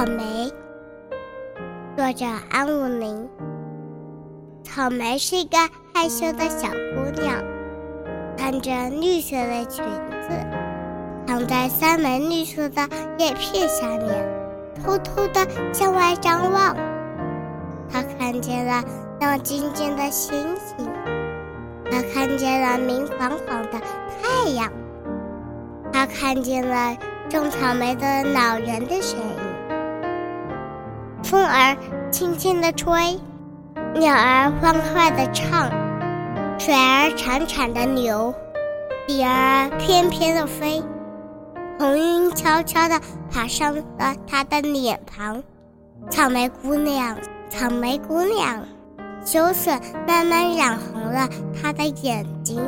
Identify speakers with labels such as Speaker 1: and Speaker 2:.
Speaker 1: 草莓，作者安武林。草莓是一个害羞的小姑娘，穿着绿色的裙子，躺在三枚绿色的叶片下面，偷偷的向外张望。她看见了亮晶晶的星星，她看见了明晃晃的太阳，她看见了种草莓的老人的身影。风儿轻轻地吹。鸟儿欢快地唱，水儿潺潺地流，蝶儿翩翩地飞，红云悄悄地爬上了她的脸庞。草莓姑娘，草莓姑娘，羞涩慢慢染红了她的眼睛。